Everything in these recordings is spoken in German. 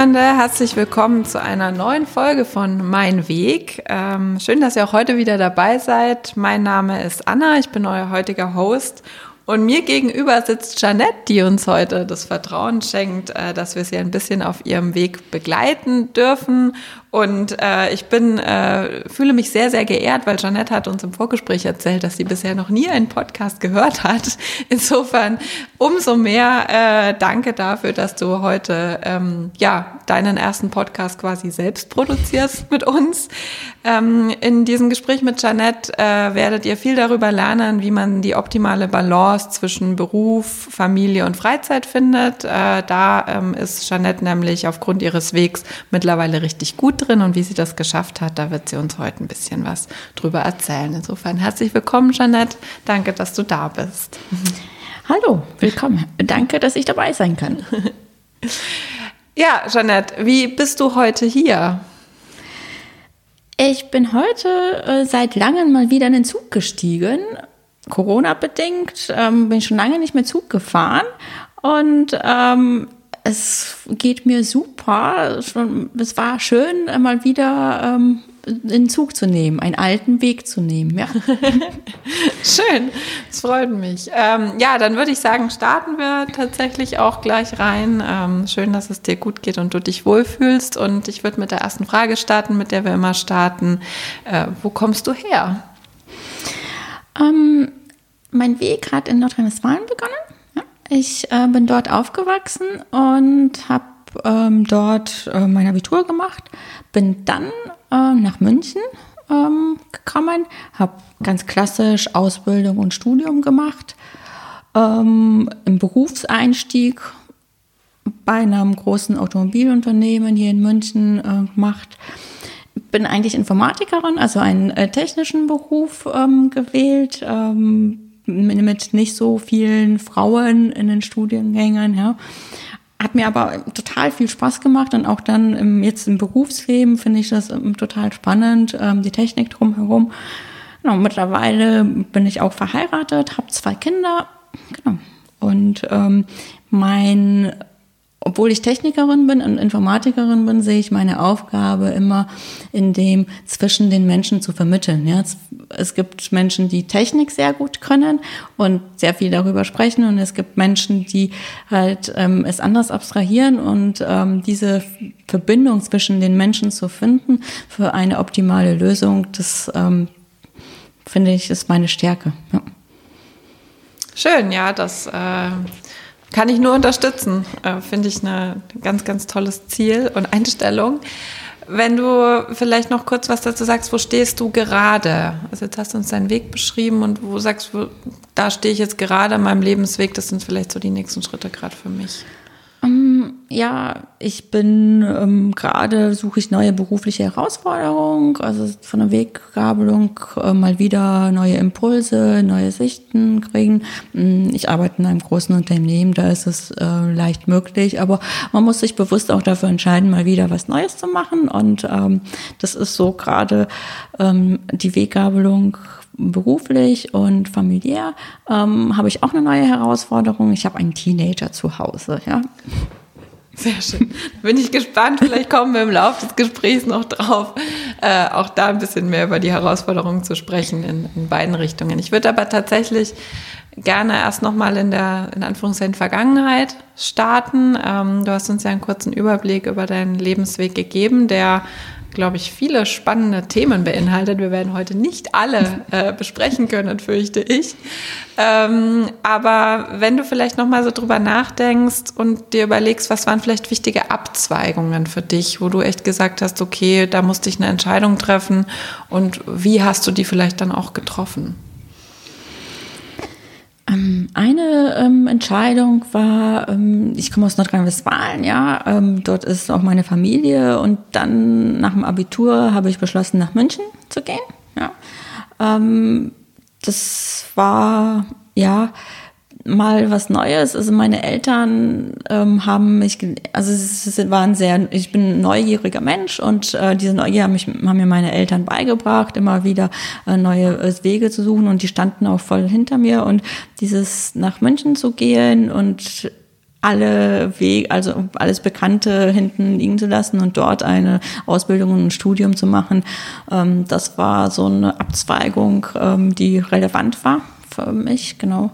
Zuhörende, herzlich willkommen zu einer neuen Folge von Mein Weg. Ähm, schön, dass ihr auch heute wieder dabei seid. Mein Name ist Anna, ich bin euer heutiger Host und mir gegenüber sitzt Janette, die uns heute das Vertrauen schenkt, äh, dass wir sie ein bisschen auf ihrem Weg begleiten dürfen und äh, ich bin, äh, fühle mich sehr, sehr geehrt, weil Janette hat uns im Vorgespräch erzählt, dass sie bisher noch nie einen Podcast gehört hat. Insofern umso mehr äh, danke dafür, dass du heute ähm, ja deinen ersten Podcast quasi selbst produzierst mit uns. Ähm, in diesem Gespräch mit Janette äh, werdet ihr viel darüber lernen, wie man die optimale Balance zwischen Beruf, Familie und Freizeit findet. Äh, da ähm, ist Janette nämlich aufgrund ihres Wegs mittlerweile richtig gut drin und wie sie das geschafft hat, da wird sie uns heute ein bisschen was drüber erzählen. Insofern herzlich willkommen, Jeanette. Danke, dass du da bist. Hallo, willkommen. Danke, dass ich dabei sein kann. Ja, Jeanette, wie bist du heute hier? Ich bin heute äh, seit langem mal wieder in den Zug gestiegen. Corona-bedingt ähm, bin ich schon lange nicht mehr Zug gefahren. Und ähm, es geht mir super. Es war schön, mal wieder ähm, den Zug zu nehmen, einen alten Weg zu nehmen. Ja. Schön, das freut mich. Ähm, ja, dann würde ich sagen, starten wir tatsächlich auch gleich rein. Ähm, schön, dass es dir gut geht und du dich wohlfühlst. Und ich würde mit der ersten Frage starten, mit der wir immer starten. Äh, wo kommst du her? Ähm, mein Weg hat in Nordrhein-Westfalen begonnen. Ich äh, bin dort aufgewachsen und habe ähm, dort äh, mein Abitur gemacht, bin dann äh, nach München ähm, gekommen, habe ganz klassisch Ausbildung und Studium gemacht, ähm, im Berufseinstieg bei einem großen Automobilunternehmen hier in München äh, gemacht. Bin eigentlich Informatikerin, also einen äh, technischen Beruf ähm, gewählt ähm, mit nicht so vielen Frauen in den Studiengängen, ja. Hat mir aber total viel Spaß gemacht und auch dann im, jetzt im Berufsleben finde ich das ähm, total spannend, ähm, die Technik drumherum. Genau, mittlerweile bin ich auch verheiratet, habe zwei Kinder. Genau. Und ähm, mein obwohl ich Technikerin bin und Informatikerin bin, sehe ich meine Aufgabe immer in dem zwischen den Menschen zu vermitteln. Ja, es, gibt Menschen, die Technik sehr gut können und sehr viel darüber sprechen und es gibt Menschen, die halt ähm, es anders abstrahieren und ähm, diese Verbindung zwischen den Menschen zu finden für eine optimale Lösung, das ähm, finde ich ist meine Stärke. Ja. Schön, ja, das äh kann ich nur unterstützen. Äh, Finde ich ein ganz, ganz tolles Ziel und Einstellung. Wenn du vielleicht noch kurz was dazu sagst, wo stehst du gerade? Also jetzt hast du uns deinen Weg beschrieben und wo sagst du, da stehe ich jetzt gerade an meinem Lebensweg, das sind vielleicht so die nächsten Schritte gerade für mich. Ja, ich bin ähm, gerade, suche ich neue berufliche Herausforderungen, also von der Weggabelung äh, mal wieder neue Impulse, neue Sichten kriegen. Mm, ich arbeite in einem großen Unternehmen, da ist es äh, leicht möglich, aber man muss sich bewusst auch dafür entscheiden, mal wieder was Neues zu machen und ähm, das ist so gerade ähm, die Weggabelung beruflich und familiär ähm, habe ich auch eine neue Herausforderung. Ich habe einen Teenager zu Hause. Ja. Sehr schön. Bin ich gespannt. Vielleicht kommen wir im Laufe des Gesprächs noch drauf, äh, auch da ein bisschen mehr über die Herausforderungen zu sprechen in, in beiden Richtungen. Ich würde aber tatsächlich gerne erst nochmal in der, in Anführungszeichen, Vergangenheit starten. Ähm, du hast uns ja einen kurzen Überblick über deinen Lebensweg gegeben, der glaube ich, viele spannende Themen beinhaltet. Wir werden heute nicht alle äh, besprechen können, fürchte ich. Ähm, aber wenn du vielleicht noch mal so drüber nachdenkst und dir überlegst, was waren vielleicht wichtige Abzweigungen für dich, wo du echt gesagt hast, okay, da musste ich eine Entscheidung treffen und wie hast du die vielleicht dann auch getroffen? Ähm, eine ähm, Entscheidung war, ähm, ich komme aus Nordrhein-Westfalen, ja, ähm, dort ist auch meine Familie und dann nach dem Abitur habe ich beschlossen, nach München zu gehen. Ja. Ähm, das war ja mal was Neues. Also meine Eltern ähm, haben mich, also es waren sehr, ich bin ein neugieriger Mensch und äh, diese Neugier haben, mich, haben mir meine Eltern beigebracht, immer wieder äh, neue äh, Wege zu suchen und die standen auch voll hinter mir und dieses nach München zu gehen und alle Wege, also alles Bekannte hinten liegen zu lassen und dort eine Ausbildung und ein Studium zu machen. Ähm, das war so eine Abzweigung, ähm, die relevant war für mich, genau.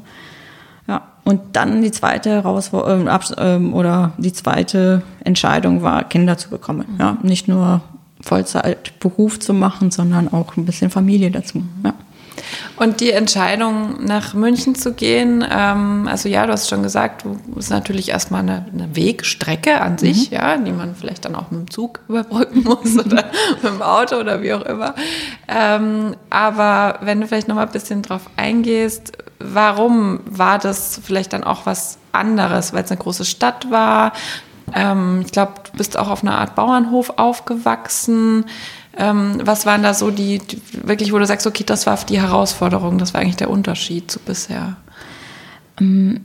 Und dann die zweite Herausforderung ähm, oder die zweite Entscheidung war, Kinder zu bekommen. Ja, nicht nur Vollzeitberuf zu machen, sondern auch ein bisschen Familie dazu. Ja. Und die Entscheidung, nach München zu gehen, ähm, also ja, du hast schon gesagt, du ist natürlich erstmal eine, eine Wegstrecke an sich, mhm. ja, die man vielleicht dann auch mit dem Zug überbrücken muss oder mit dem Auto oder wie auch immer. Ähm, aber wenn du vielleicht noch mal ein bisschen drauf eingehst, warum war das vielleicht dann auch was anderes, weil es eine große Stadt war? Ähm, ich glaube, du bist auch auf einer Art Bauernhof aufgewachsen. Ähm, was waren da so die, die, wirklich, wo du sagst, okay, das war die Herausforderung, das war eigentlich der Unterschied zu bisher? Ähm,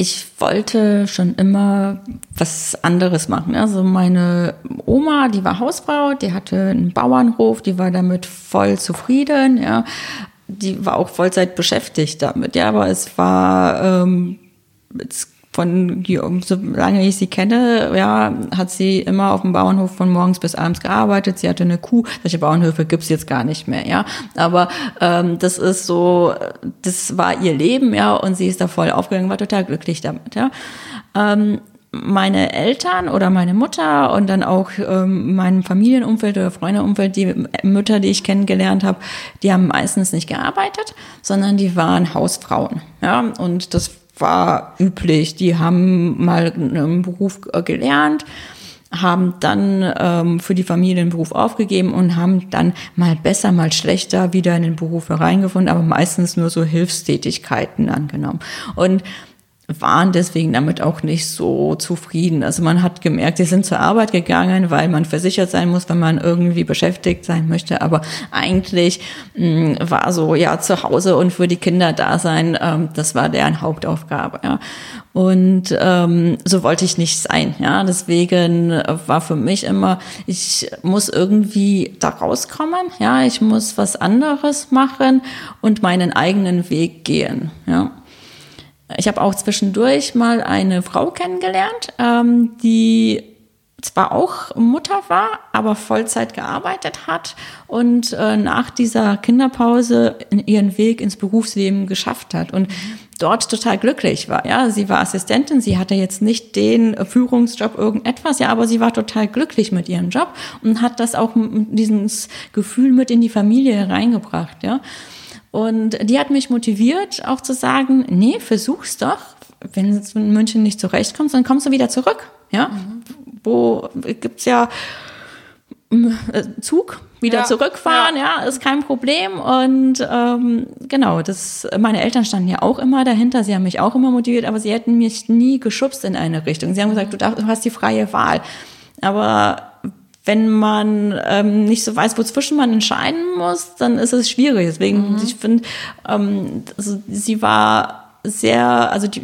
ich wollte schon immer was anderes machen. Also meine Oma, die war Hausfrau, die hatte einen Bauernhof, die war damit voll zufrieden, ja. Die war auch Vollzeit beschäftigt damit, ja, aber es war ähm, jetzt von, solange ich sie kenne, ja, hat sie immer auf dem Bauernhof von morgens bis abends gearbeitet. Sie hatte eine Kuh. Solche Bauernhöfe gibt's jetzt gar nicht mehr, ja. Aber ähm, das ist so, das war ihr Leben, ja, und sie ist da voll aufgegangen, war total glücklich damit, ja. Ähm, meine Eltern oder meine Mutter und dann auch ähm, mein Familienumfeld oder Freundeumfeld, die Mütter, die ich kennengelernt habe, die haben meistens nicht gearbeitet, sondern die waren Hausfrauen. Ja, und das war üblich. Die haben mal einen Beruf äh, gelernt, haben dann ähm, für die Familie den Beruf aufgegeben und haben dann mal besser, mal schlechter wieder in den Beruf hereingefunden, aber meistens nur so Hilfstätigkeiten angenommen. Und waren deswegen damit auch nicht so zufrieden. Also man hat gemerkt, sie sind zur Arbeit gegangen, weil man versichert sein muss, wenn man irgendwie beschäftigt sein möchte. Aber eigentlich mh, mm, war so, ja, zu Hause und für die Kinder da sein, ähm, das war deren Hauptaufgabe. Ja. Und ähm, so wollte ich nicht sein. Ja, deswegen war für mich immer, ich muss irgendwie da rauskommen. Ja, ich muss was anderes machen und meinen eigenen Weg gehen. Ja. Ich habe auch zwischendurch mal eine Frau kennengelernt, ähm, die zwar auch Mutter war, aber Vollzeit gearbeitet hat und äh, nach dieser Kinderpause ihren Weg ins Berufsleben geschafft hat und dort total glücklich war. Ja, sie war Assistentin, sie hatte jetzt nicht den Führungsjob irgendetwas, ja, aber sie war total glücklich mit ihrem Job und hat das auch dieses Gefühl mit in die Familie hereingebracht, ja. Und die hat mich motiviert, auch zu sagen, nee, versuch's doch. Wenn du in München nicht zurechtkommst, dann kommst du wieder zurück. Ja, mhm. wo gibt's ja äh, Zug wieder ja, zurückfahren, ja. ja. ist kein Problem. Und ähm, genau, das, meine Eltern standen ja auch immer dahinter, sie haben mich auch immer motiviert, aber sie hätten mich nie geschubst in eine Richtung. Sie haben gesagt, du, darfst, du hast die freie Wahl. Aber wenn man ähm, nicht so weiß, wozwischen man entscheiden muss, dann ist es schwierig. Deswegen, mhm. ich finde, ähm, also sie war sehr, also die,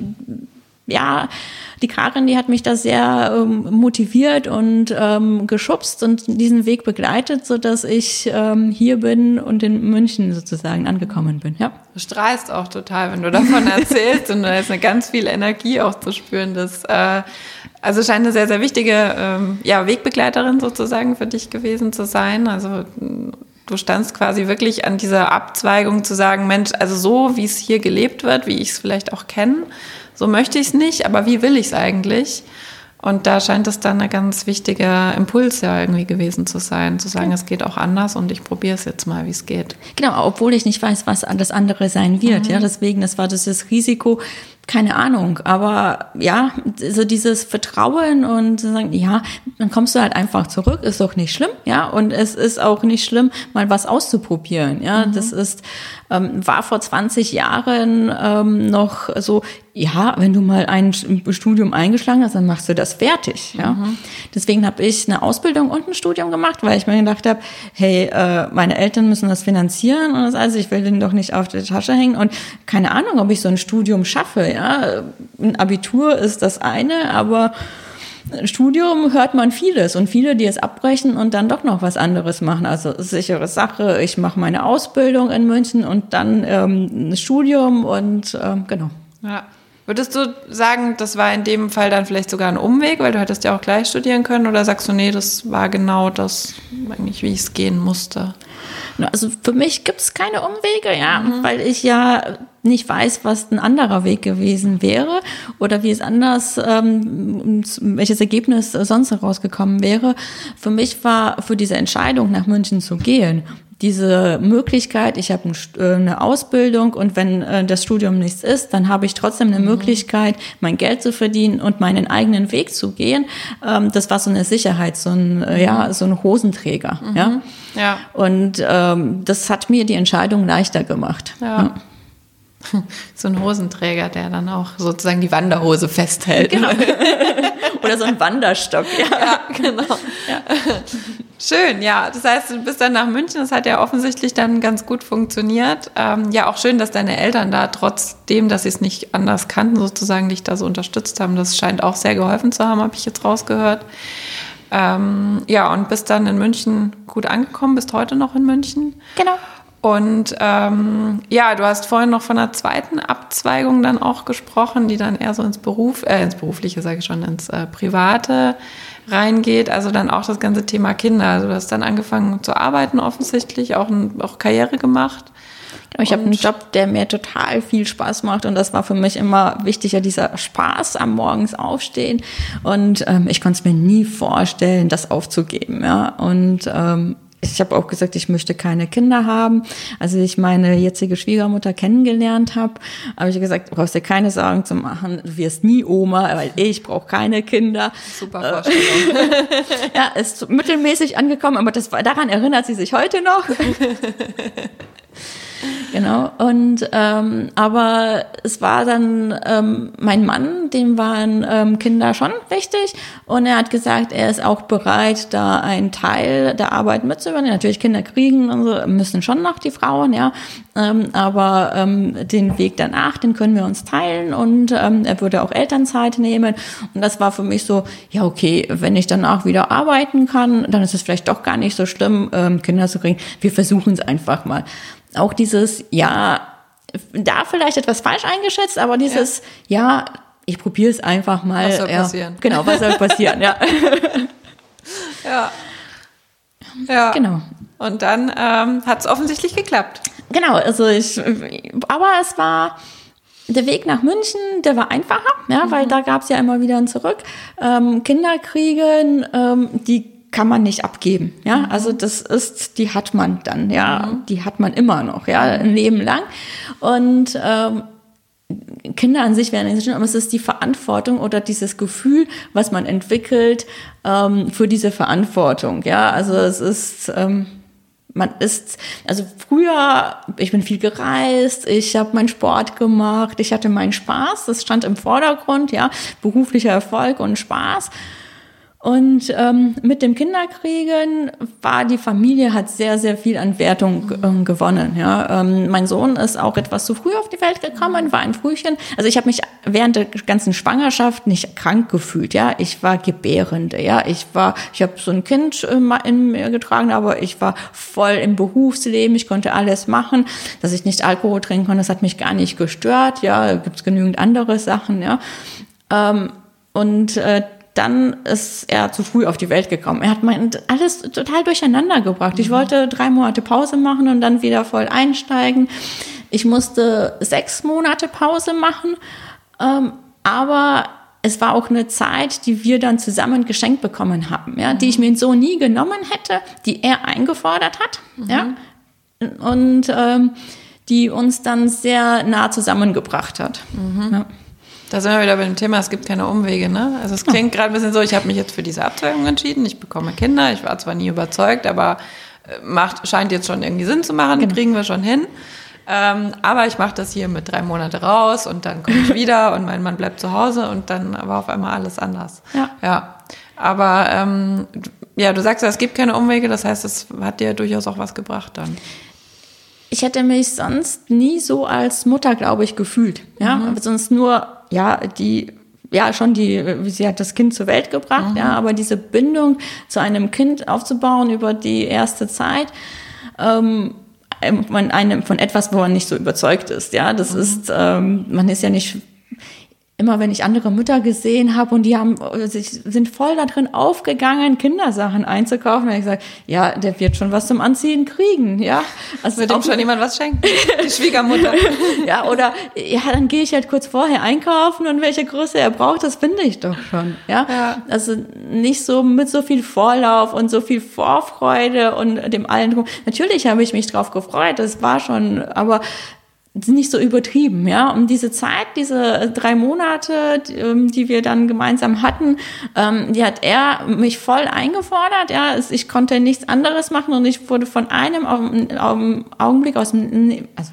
ja, die Karin, die hat mich da sehr ähm, motiviert und ähm, geschubst und diesen Weg begleitet, so dass ich ähm, hier bin und in München sozusagen angekommen bin. Ja. Du strahlst auch total, wenn du davon erzählst und da ist eine ganz viel Energie auch zu spüren. Das äh, also scheint eine sehr sehr wichtige ähm, ja Wegbegleiterin sozusagen für dich gewesen zu sein. Also du standst quasi wirklich an dieser Abzweigung zu sagen, Mensch, also so wie es hier gelebt wird, wie ich es vielleicht auch kenne so möchte ich es nicht, aber wie will ich es eigentlich? Und da scheint es dann ein ganz wichtiger Impuls ja irgendwie gewesen zu sein, zu sagen, es geht auch anders und ich probiere es jetzt mal, wie es geht. Genau, obwohl ich nicht weiß, was das andere sein wird. Mhm. Ja, deswegen, das war das Risiko, keine Ahnung, aber ja, so dieses Vertrauen und sagen, ja, dann kommst du halt einfach zurück, ist doch nicht schlimm, ja, und es ist auch nicht schlimm, mal was auszuprobieren, ja, mhm. das ist, ähm, war vor 20 Jahren ähm, noch so, ja, wenn du mal ein Studium eingeschlagen hast, dann machst du das fertig, ja. Mhm. Deswegen habe ich eine Ausbildung und ein Studium gemacht, weil ich mir gedacht habe, hey, äh, meine Eltern müssen das finanzieren und das also ich will denen doch nicht auf die Tasche hängen und keine Ahnung, ob ich so ein Studium schaffe, ja, ein Abitur ist das eine, aber Studium hört man vieles und viele, die es abbrechen und dann doch noch was anderes machen. Also sichere Sache, ich mache meine Ausbildung in München und dann ähm, ein Studium und ähm, genau. Ja. Würdest du sagen, das war in dem Fall dann vielleicht sogar ein Umweg, weil du hättest ja auch gleich studieren können? Oder sagst du, nee, das war genau das, eigentlich, wie es gehen musste? Also für mich gibt es keine Umwege, ja, mhm. weil ich ja nicht weiß, was ein anderer Weg gewesen wäre oder wie es anders, ähm, welches Ergebnis sonst herausgekommen wäre. Für mich war für diese Entscheidung, nach München zu gehen, diese Möglichkeit, ich habe äh, eine Ausbildung und wenn äh, das Studium nichts ist, dann habe ich trotzdem eine mhm. Möglichkeit, mein Geld zu verdienen und meinen eigenen Weg zu gehen. Ähm, das war so eine Sicherheit, so ein, äh, ja, mhm. so ein Hosenträger. Mhm. Ja? ja. Und ähm, das hat mir die Entscheidung leichter gemacht. ja. ja. So ein Hosenträger, der dann auch sozusagen die Wanderhose festhält. Genau. Oder so ein Wanderstock. Ja, ja genau. Ja. Schön, ja. Das heißt, du bist dann nach München. Das hat ja offensichtlich dann ganz gut funktioniert. Ähm, ja, auch schön, dass deine Eltern da trotzdem, dass sie es nicht anders kannten, sozusagen dich da so unterstützt haben. Das scheint auch sehr geholfen zu haben, habe ich jetzt rausgehört. Ähm, ja, und bist dann in München gut angekommen, bist heute noch in München. Genau. Und ähm, ja, du hast vorhin noch von einer zweiten Abzweigung dann auch gesprochen, die dann eher so ins Beruf, äh, ins berufliche, sage ich schon, ins äh, Private reingeht. Also dann auch das ganze Thema Kinder. Also du hast dann angefangen zu arbeiten offensichtlich, auch, auch Karriere gemacht. Ich habe einen Job, der mir total viel Spaß macht und das war für mich immer wichtiger, dieser Spaß am Morgens aufstehen. Und ähm, ich konnte es mir nie vorstellen, das aufzugeben. Ja. Und ähm, ich habe auch gesagt, ich möchte keine Kinder haben. Als ich meine jetzige Schwiegermutter kennengelernt habe, habe ich gesagt, du brauchst dir keine Sorgen zu machen, du wirst nie Oma, weil ich brauche keine Kinder. Super Vorstellung. ja, ist mittelmäßig angekommen, aber das, daran erinnert sie sich heute noch. Genau. Und ähm, aber es war dann ähm, mein Mann, dem waren ähm, Kinder schon wichtig und er hat gesagt, er ist auch bereit, da einen Teil der Arbeit mitzuübernehmen. Natürlich Kinder kriegen und so müssen schon noch die Frauen, ja. Ähm, aber ähm, den Weg danach, den können wir uns teilen und ähm, er würde auch Elternzeit nehmen. Und das war für mich so, ja okay, wenn ich danach wieder arbeiten kann, dann ist es vielleicht doch gar nicht so schlimm, ähm, Kinder zu kriegen. Wir versuchen es einfach mal auch dieses, ja, da vielleicht etwas falsch eingeschätzt, aber dieses, ja, ja ich probiere es einfach mal. Was soll ja, passieren? Genau, was soll passieren, ja. ja. Ja. Genau. Und dann ähm, hat es offensichtlich geklappt. Genau, also ich, aber es war der Weg nach München, der war einfacher, ja, mhm. weil da gab es ja immer wieder ein Zurück. Ähm, Kinder kriegen, ähm, die kann man nicht abgeben. Ja, mhm. also das ist, die hat man dann, ja, mhm. die hat man immer noch, ja, ein Leben lang. Und ähm, Kinder an sich werden nicht schön, aber es ist die Verantwortung oder dieses Gefühl, was man entwickelt ähm, für diese Verantwortung. Ja, also es ist ähm, man ist, also früher, ich bin viel gereist, ich habe meinen Sport gemacht, ich hatte meinen Spaß, das stand im Vordergrund, ja, beruflicher Erfolg und Spaß. Und ähm, mit dem Kinderkriegen war die Familie hat sehr sehr viel an Wertung äh, gewonnen. Ja, ähm, mein Sohn ist auch etwas zu früh auf die Welt gekommen, war ein Frühchen. Also ich habe mich während der ganzen Schwangerschaft nicht krank gefühlt. Ja, ich war Gebärende. Ja, ich war, ich habe so ein Kind äh, in mir getragen, aber ich war voll im Berufsleben. Ich konnte alles machen, dass ich nicht Alkohol trinken konnte. Das hat mich gar nicht gestört. Ja, gibt's genügend andere Sachen. Ja. Ähm, und äh, dann ist er zu früh auf die Welt gekommen. Er hat mein, alles total durcheinander gebracht. Ich mhm. wollte drei Monate Pause machen und dann wieder voll einsteigen. Ich musste sechs Monate Pause machen, ähm, aber es war auch eine Zeit, die wir dann zusammen geschenkt bekommen haben, ja, die ich mir so nie genommen hätte, die er eingefordert hat, mhm. ja, und ähm, die uns dann sehr nah zusammengebracht hat. Mhm. Ja. Da sind wir wieder bei dem Thema, es gibt keine Umwege. Ne? Also es klingt gerade ein bisschen so, ich habe mich jetzt für diese Abzweigung entschieden, ich bekomme Kinder, ich war zwar nie überzeugt, aber äh, macht, scheint jetzt schon irgendwie Sinn zu machen, genau. kriegen wir schon hin. Ähm, aber ich mache das hier mit drei Monate raus und dann komme ich wieder und mein Mann bleibt zu Hause und dann war auf einmal alles anders. Ja. ja. Aber ähm, ja, du sagst, es gibt keine Umwege, das heißt, es hat dir durchaus auch was gebracht dann ich hätte mich sonst nie so als Mutter, glaube ich, gefühlt. Ja, mhm. sonst nur, ja, die, ja, schon die, sie hat das Kind zur Welt gebracht, mhm. ja, aber diese Bindung zu einem Kind aufzubauen über die erste Zeit, ähm, von einem, von etwas, wo man nicht so überzeugt ist, ja, das mhm. ist, ähm, man ist ja nicht, immer wenn ich andere Mütter gesehen habe und die haben sich sind voll da drin aufgegangen, Kindersachen einzukaufen, habe ich gesagt, ja, der wird schon was zum Anziehen kriegen, ja. Also wird ihm schon jemand was schenken, die Schwiegermutter. ja, oder ja, dann gehe ich halt kurz vorher einkaufen und welche Größe er braucht, das finde ich doch schon, ja. ja. Also nicht so mit so viel Vorlauf und so viel Vorfreude und dem allen. Natürlich habe ich mich drauf gefreut, das war schon, aber nicht so übertrieben, ja. Und diese Zeit, diese drei Monate, die, ähm, wir dann gemeinsam hatten, ähm, die hat er mich voll eingefordert, ja. Ich konnte nichts anderes machen und ich wurde von einem Augenblick aus dem, also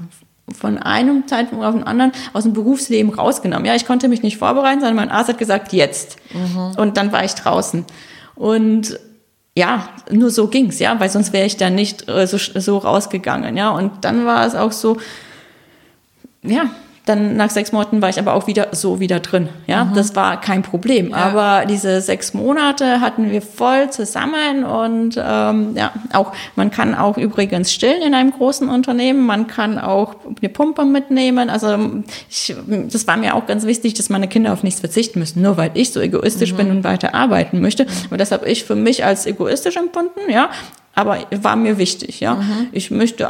von einem Zeitpunkt auf den anderen aus dem Berufsleben rausgenommen. Ja, ich konnte mich nicht vorbereiten, sondern mein Arzt hat gesagt, jetzt. Mhm. Und dann war ich draußen. Und ja, nur so ging's, ja, weil sonst wäre ich da nicht äh, so, so rausgegangen, ja. Und dann war es auch so, ja, dann nach sechs Monaten war ich aber auch wieder so wieder drin. Ja, mhm. das war kein Problem. Ja. Aber diese sechs Monate hatten wir voll zusammen und ähm, ja, auch man kann auch übrigens stillen in einem großen Unternehmen. Man kann auch eine Pumpe mitnehmen. Also ich, das war mir auch ganz wichtig, dass meine Kinder auf nichts verzichten müssen, nur weil ich so egoistisch mhm. bin und weiter arbeiten möchte. Und das habe ich für mich als egoistisch empfunden. Ja, aber war mir wichtig, ja. Mhm. Ich möchte,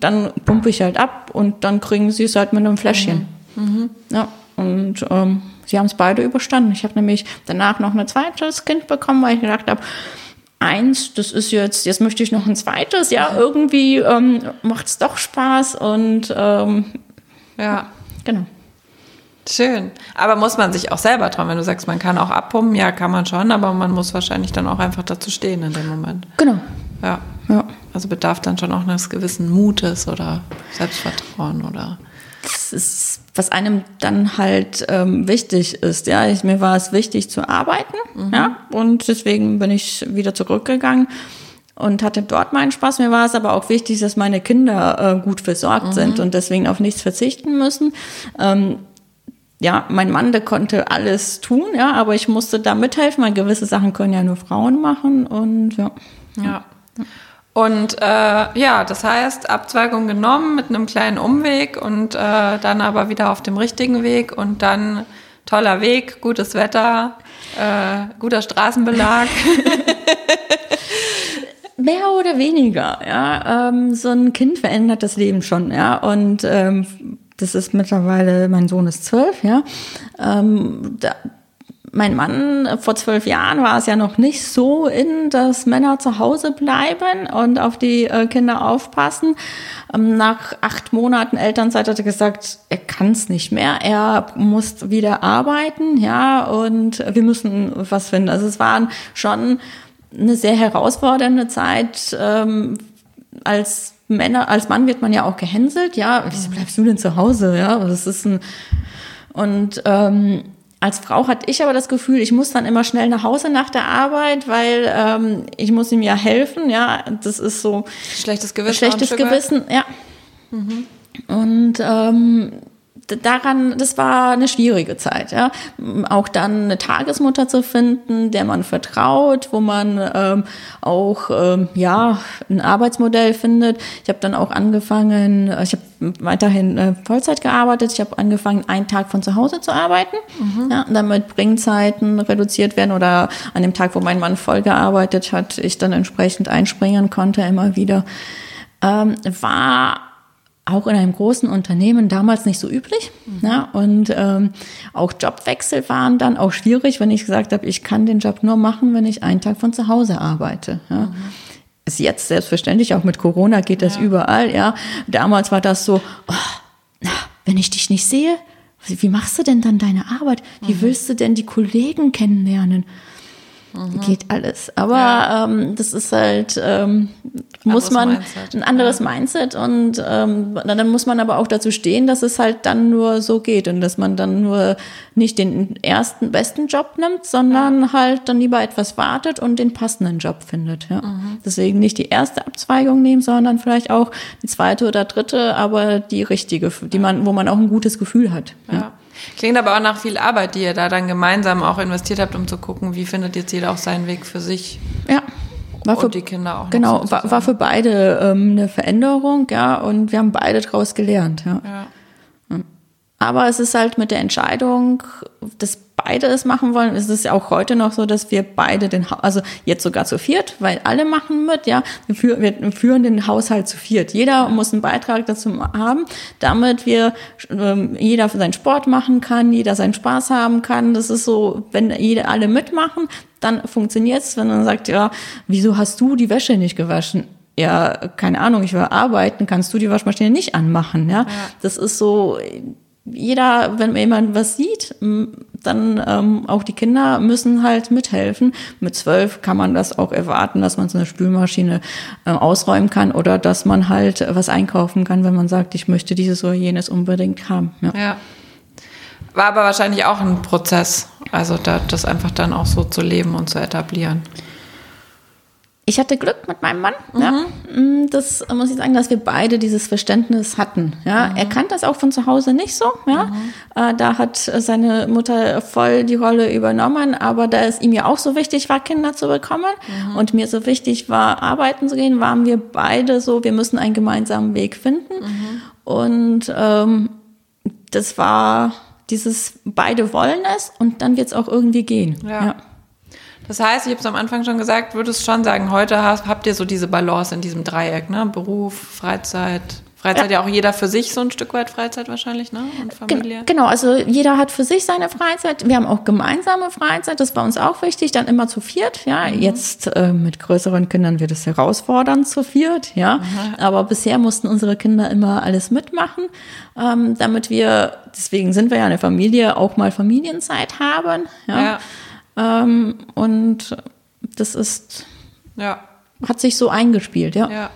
dann pumpe ich halt ab und dann kriegen sie es halt mit einem Fläschchen. Mhm. mhm. Ja, und ähm, sie haben es beide überstanden. Ich habe nämlich danach noch ein zweites Kind bekommen, weil ich gedacht habe, eins, das ist jetzt, jetzt möchte ich noch ein zweites, ja, irgendwie ähm, macht es doch Spaß und ähm, ja, genau. Schön. Aber muss man sich auch selber trauen, wenn du sagst, man kann auch abpumpen, ja, kann man schon, aber man muss wahrscheinlich dann auch einfach dazu stehen in dem Moment. Genau. Ja. ja. Also bedarf dann schon auch eines gewissen Mutes oder Selbstvertrauen oder. Das ist, was einem dann halt ähm, wichtig ist. Ja, ich, mir war es wichtig zu arbeiten, mhm. ja, und deswegen bin ich wieder zurückgegangen und hatte dort meinen Spaß. Mir war es aber auch wichtig, dass meine Kinder äh, gut versorgt mhm. sind und deswegen auf nichts verzichten müssen. Ähm, ja, mein Mann, der konnte alles tun, ja, aber ich musste da mithelfen, weil gewisse Sachen können ja nur Frauen machen und ja. Ja. Und äh, ja, das heißt, Abzweigung genommen mit einem kleinen Umweg und äh, dann aber wieder auf dem richtigen Weg und dann toller Weg, gutes Wetter, äh, guter Straßenbelag. Mehr oder weniger, ja. Ähm, so ein Kind verändert das Leben schon, ja. Und ähm, das ist mittlerweile, mein Sohn ist zwölf, ja. Ähm, da, mein Mann, vor zwölf Jahren war es ja noch nicht so in, dass Männer zu Hause bleiben und auf die äh, Kinder aufpassen. Ähm, nach acht Monaten Elternzeit hat er gesagt, er kann es nicht mehr, er muss wieder arbeiten, ja, und wir müssen was finden. Also es war schon eine sehr herausfordernde Zeit. Ähm, als Männer, als Mann wird man ja auch gehänselt, ja, wieso bleibst du denn zu Hause, ja, das ist ein, und ähm, als Frau hatte ich aber das Gefühl, ich muss dann immer schnell nach Hause nach der Arbeit, weil ähm, ich muss ihm ja helfen. Ja, das ist so schlechtes Gewissen. Schlechtes Gewissen, ja. Mhm. Und ähm, daran, das war eine schwierige Zeit, ja. Auch dann eine Tagesmutter zu finden, der man vertraut, wo man ähm, auch ähm, ja ein Arbeitsmodell findet. Ich habe dann auch angefangen, ich habe weiterhin äh, Vollzeit gearbeitet. Ich habe angefangen, einen Tag von zu Hause zu arbeiten, mhm. ja, damit Bringzeiten reduziert werden oder an dem Tag, wo mein Mann voll gearbeitet hat, ich dann entsprechend einspringen konnte immer wieder. Ähm, war auch in einem großen Unternehmen damals nicht so üblich. Mhm. Ja, und ähm, auch Jobwechsel waren dann auch schwierig, wenn ich gesagt habe, ich kann den Job nur machen, wenn ich einen Tag von zu Hause arbeite. Ja. Mhm. Ist jetzt selbstverständlich, auch mit Corona geht das ja. überall. Ja, Damals war das so, oh, na, wenn ich dich nicht sehe, wie machst du denn dann deine Arbeit? Wie mhm. willst du denn die Kollegen kennenlernen? Mhm. Geht alles. Aber ja. ähm, das ist halt, ähm, muss man Mindset. ein anderes ja. Mindset und ähm, dann muss man aber auch dazu stehen, dass es halt dann nur so geht und dass man dann nur nicht den ersten besten Job nimmt, sondern ja. halt dann lieber etwas wartet und den passenden Job findet. Ja. Mhm. Deswegen nicht die erste Abzweigung nehmen, sondern vielleicht auch die zweite oder dritte, aber die richtige, die man, wo man auch ein gutes Gefühl hat. ja. Klingt aber auch nach viel Arbeit, die ihr da dann gemeinsam auch investiert habt, um zu gucken, wie findet jetzt jeder auch seinen Weg für sich. Ja. War für, und die Kinder auch. Genau, war, war für beide ähm, eine Veränderung, ja, und wir haben beide daraus gelernt, ja. ja. Aber es ist halt mit der Entscheidung, dass beide es machen wollen. Es ist ja auch heute noch so, dass wir beide den, ha also jetzt sogar zu viert, weil alle machen mit, ja. Wir, führ wir führen den Haushalt zu viert. Jeder muss einen Beitrag dazu haben, damit wir, ähm, jeder seinen Sport machen kann, jeder seinen Spaß haben kann. Das ist so, wenn jeder alle mitmachen, dann funktioniert's. Wenn man sagt, ja, wieso hast du die Wäsche nicht gewaschen? ja, keine Ahnung, ich war arbeiten, kannst du die Waschmaschine nicht anmachen, ja? ja. Das ist so, jeder, wenn jemand was sieht, dann ähm, auch die Kinder müssen halt mithelfen. Mit zwölf kann man das auch erwarten, dass man so eine Spülmaschine äh, ausräumen kann oder dass man halt was einkaufen kann, wenn man sagt, ich möchte dieses oder jenes unbedingt haben. Ja. ja. War aber wahrscheinlich auch ein Prozess, also da, das einfach dann auch so zu leben und zu etablieren. Ich hatte Glück mit meinem Mann. Mhm. Ja. Mm, das muss ich sagen, dass wir beide dieses Verständnis hatten. Ja. Mhm. Er kannte das auch von zu Hause nicht so. Ja. Mhm. Äh, da hat seine Mutter voll die Rolle übernommen, aber da es ihm ja auch so wichtig war, Kinder zu bekommen mhm. und mir so wichtig war, arbeiten zu gehen, waren wir beide so, wir müssen einen gemeinsamen Weg finden. Mhm. Und ähm, das war dieses, beide wollen es und dann wird es auch irgendwie gehen. ja. ja. Das heißt, ich habe es am Anfang schon gesagt, würdest schon sagen, heute hast, habt ihr so diese Balance in diesem Dreieck, ne? Beruf, Freizeit. Freizeit ja. ja auch jeder für sich so ein Stück weit Freizeit wahrscheinlich, ne? Und Familie. Genau, also jeder hat für sich seine Freizeit. Wir haben auch gemeinsame Freizeit, das war uns auch wichtig, dann immer zu viert, ja. Mhm. Jetzt äh, mit größeren Kindern wird es herausfordernd zu viert, ja. Mhm. Aber bisher mussten unsere Kinder immer alles mitmachen, ähm, damit wir, deswegen sind wir ja eine Familie, auch mal Familienzeit haben, ja. ja. Ähm, und das ist, ja. hat sich so eingespielt, ja. ja.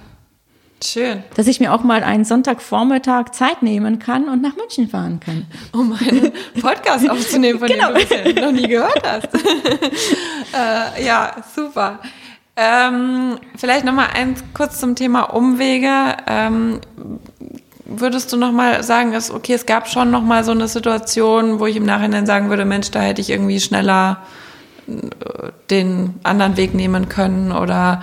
Schön. Dass ich mir auch mal einen Sonntagvormittag Zeit nehmen kann und nach München fahren kann. Um einen Podcast aufzunehmen, von genau. dem du noch nie gehört hast. äh, ja, super. Ähm, vielleicht noch mal eins kurz zum Thema Umwege. Ähm, würdest du noch mal sagen, dass okay, es gab schon noch mal so eine Situation, wo ich im Nachhinein sagen würde, Mensch, da hätte ich irgendwie schneller den anderen Weg nehmen können oder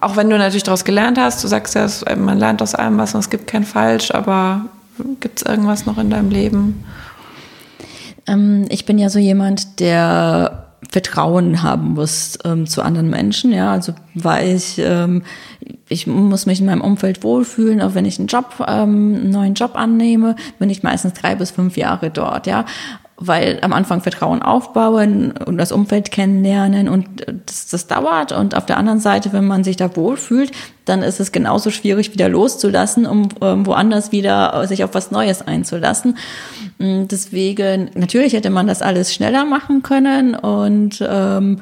auch wenn du natürlich daraus gelernt hast, du sagst ja, man lernt aus allem was und es gibt kein Falsch, aber gibt es irgendwas noch in deinem Leben? Ähm, ich bin ja so jemand, der Vertrauen haben muss ähm, zu anderen Menschen, ja, also weil ich ähm, ich muss mich in meinem Umfeld wohlfühlen, auch wenn ich einen Job, ähm, einen neuen Job annehme, bin ich meistens drei bis fünf Jahre dort, ja weil am Anfang Vertrauen aufbauen und das Umfeld kennenlernen und das, das dauert. Und auf der anderen Seite, wenn man sich da wohlfühlt, dann ist es genauso schwierig, wieder loszulassen, um ähm, woanders wieder sich auf was Neues einzulassen. Mm, deswegen, natürlich hätte man das alles schneller machen können und ähm,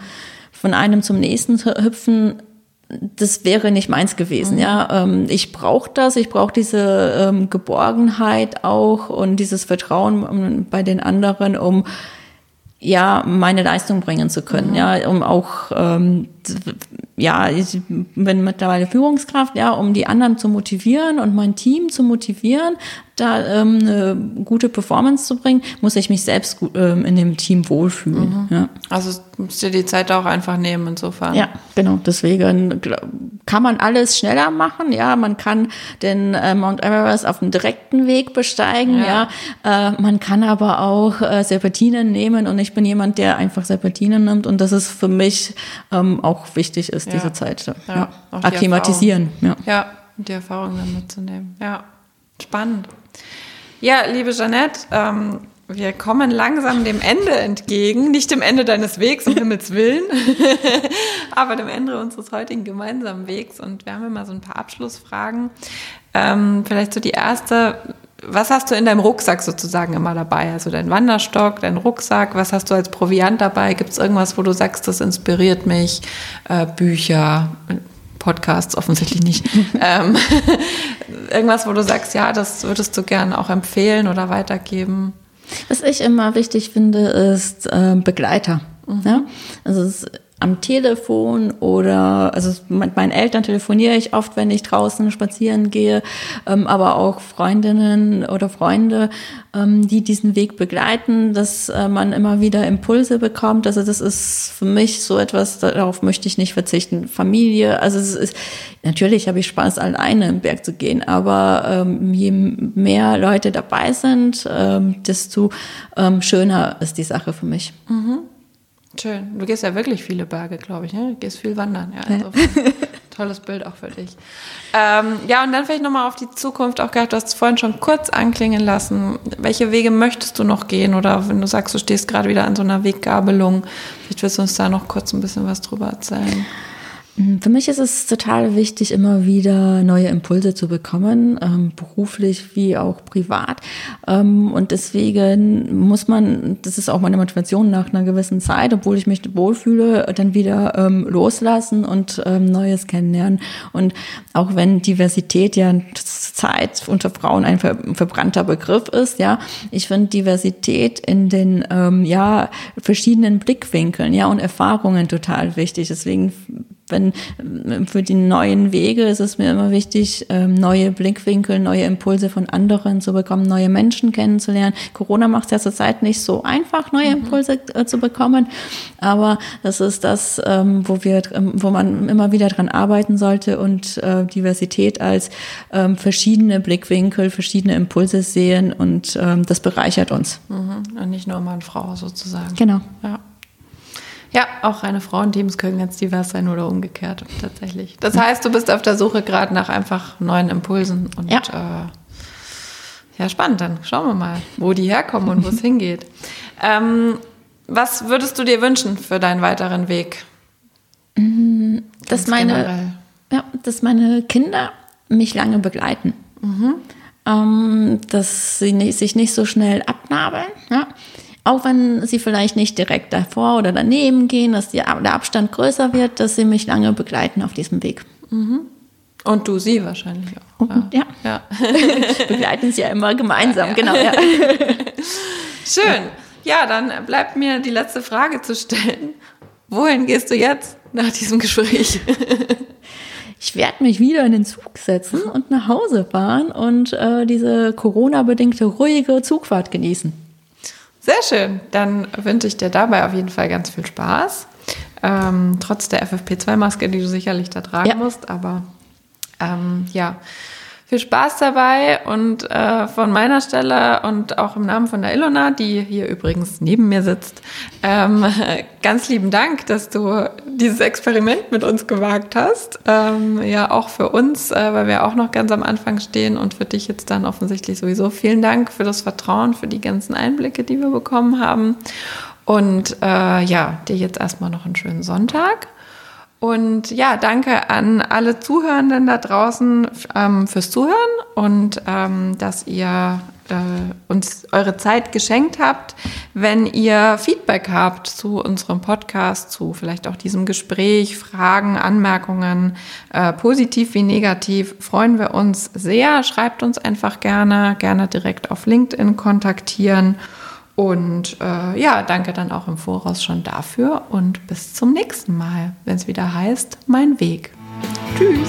von einem zum nächsten hüpfen das wäre nicht meins gewesen. Mhm. Ja, ähm, ich brauche das, ich brauche diese ähm, Geborgenheit auch und dieses Vertrauen ähm, bei den anderen, um ja meine Leistung bringen zu können. Mhm. Ja, um auch ähm, ja, ich bin mittlerweile Führungskraft, ja, um die anderen zu motivieren und mein Team zu motivieren, da ähm, eine gute Performance zu bringen, muss ich mich selbst gut, ähm, in dem Team wohlfühlen. Mhm. Ja. Also musst du die Zeit auch einfach nehmen insofern. Ja, genau. Deswegen kann man alles schneller machen. Ja, man kann den äh, Mount Everest auf dem direkten Weg besteigen. Ja, ja. Äh, man kann aber auch äh, Serpentinen nehmen und ich bin jemand, der einfach Serpentinen nimmt und das ist für mich ähm, auch wichtig ist, ja. diese Zeit. Ja. ja. Akklimatisieren. Ja. ja, die Erfahrung dann mitzunehmen. Ja, spannend. Ja, liebe Jeanette, ähm, wir kommen langsam dem Ende entgegen, nicht dem Ende deines Wegs, um Himmels Willen, aber dem Ende unseres heutigen gemeinsamen Wegs. Und wir haben immer so ein paar Abschlussfragen. Ähm, vielleicht so die erste. Was hast du in deinem Rucksack sozusagen immer dabei? Also dein Wanderstock, dein Rucksack, was hast du als Proviant dabei? Gibt es irgendwas, wo du sagst, das inspiriert mich? Äh, Bücher, Podcasts offensichtlich nicht. ähm, irgendwas, wo du sagst, ja, das würdest du gerne auch empfehlen oder weitergeben? Was ich immer wichtig finde, ist äh, Begleiter. Mhm. Ja? Also es am Telefon oder also mit meinen Eltern telefoniere ich oft, wenn ich draußen spazieren gehe, ähm, aber auch Freundinnen oder Freunde, ähm, die diesen Weg begleiten, dass äh, man immer wieder Impulse bekommt. Also das ist für mich so etwas, darauf möchte ich nicht verzichten. Familie, also es ist natürlich habe ich Spaß, alleine im Berg zu gehen, aber ähm, je mehr Leute dabei sind, ähm, desto ähm, schöner ist die Sache für mich. Mhm. Schön. Du gehst ja wirklich viele Berge, glaube ich. Ne? Du gehst viel wandern. Ja, also tolles Bild auch für dich. Ähm, ja, und dann vielleicht nochmal auf die Zukunft auch gehabt. Du hast es vorhin schon kurz anklingen lassen. Welche Wege möchtest du noch gehen? Oder wenn du sagst, du stehst gerade wieder an so einer Weggabelung, vielleicht willst du uns da noch kurz ein bisschen was drüber erzählen. Mm, für mich ist es total wichtig, immer wieder neue Impulse zu bekommen, ähm, beruflich wie auch privat. Ähm, und deswegen muss man, das ist auch meine Motivation nach einer gewissen Zeit, obwohl ich mich wohlfühle, dann wieder ähm, loslassen und ähm, Neues kennenlernen. Und auch wenn Diversität ja Zeit unter Frauen ein ver verbrannter Begriff ist, ja, ich finde Diversität in den ähm, ja verschiedenen Blickwinkeln, ja und Erfahrungen total wichtig. Deswegen wenn ähm, für die neuen Wege ist es mir immer wichtig, ähm, neue Blickwinkel, neue Impulse von anderen zu bekommen, neue Menschen kennenzulernen. Corona macht es ja zurzeit nicht so einfach, neue mhm. Impulse mhm. zu bekommen, aber das ist das, ähm, wo wir, wo man immer wieder dran arbeiten sollte und äh, Diversität als verschiedene Blickwinkel, verschiedene Impulse sehen und das bereichert uns. Mhm. Und nicht nur Mann, Frau sozusagen. Genau. Ja. Ja, auch reine Frauenteams können ganz divers sein oder umgekehrt tatsächlich. Das heißt, du bist auf der Suche gerade nach einfach neuen Impulsen und ja. Äh, ja, spannend. Dann schauen wir mal, wo die herkommen und wo es hingeht. Ähm, was würdest du dir wünschen für deinen weiteren Weg? Mm, dass meine, ja, dass meine Kinder mich lange begleiten. Mhm. Ähm, dass sie nicht, sich nicht so schnell abnabeln. Ja? Auch wenn sie vielleicht nicht direkt davor oder daneben gehen, dass die, der Abstand größer wird, dass sie mich lange begleiten auf diesem Weg. Mhm. Und du sie wahrscheinlich auch. Ja. ja. ja. Begleiten sie ja immer gemeinsam, ja, genau. Ja. Schön. Ja, dann bleibt mir die letzte Frage zu stellen. Wohin gehst du jetzt nach diesem Gespräch? ich werde mich wieder in den Zug setzen und nach Hause fahren und äh, diese Corona-bedingte ruhige Zugfahrt genießen. Sehr schön. Dann wünsche ich dir dabei auf jeden Fall ganz viel Spaß. Ähm, trotz der FFP2-Maske, die du sicherlich da tragen ja. musst. Aber ähm, ja, viel Spaß dabei und äh, von meiner Stelle und auch im Namen von der Ilona, die hier übrigens neben mir sitzt, ähm, ganz lieben Dank, dass du dieses Experiment mit uns gewagt hast. Ähm, ja, auch für uns, äh, weil wir auch noch ganz am Anfang stehen und für dich jetzt dann offensichtlich sowieso. Vielen Dank für das Vertrauen, für die ganzen Einblicke, die wir bekommen haben. Und äh, ja, dir jetzt erstmal noch einen schönen Sonntag. Und ja, danke an alle Zuhörenden da draußen ähm, fürs Zuhören und ähm, dass ihr äh, uns eure Zeit geschenkt habt. Wenn ihr Feedback habt zu unserem Podcast, zu vielleicht auch diesem Gespräch, Fragen, Anmerkungen, äh, positiv wie negativ, freuen wir uns sehr. Schreibt uns einfach gerne, gerne direkt auf LinkedIn kontaktieren. Und äh, ja, danke dann auch im Voraus schon dafür und bis zum nächsten Mal, wenn es wieder heißt, mein Weg. Tschüss.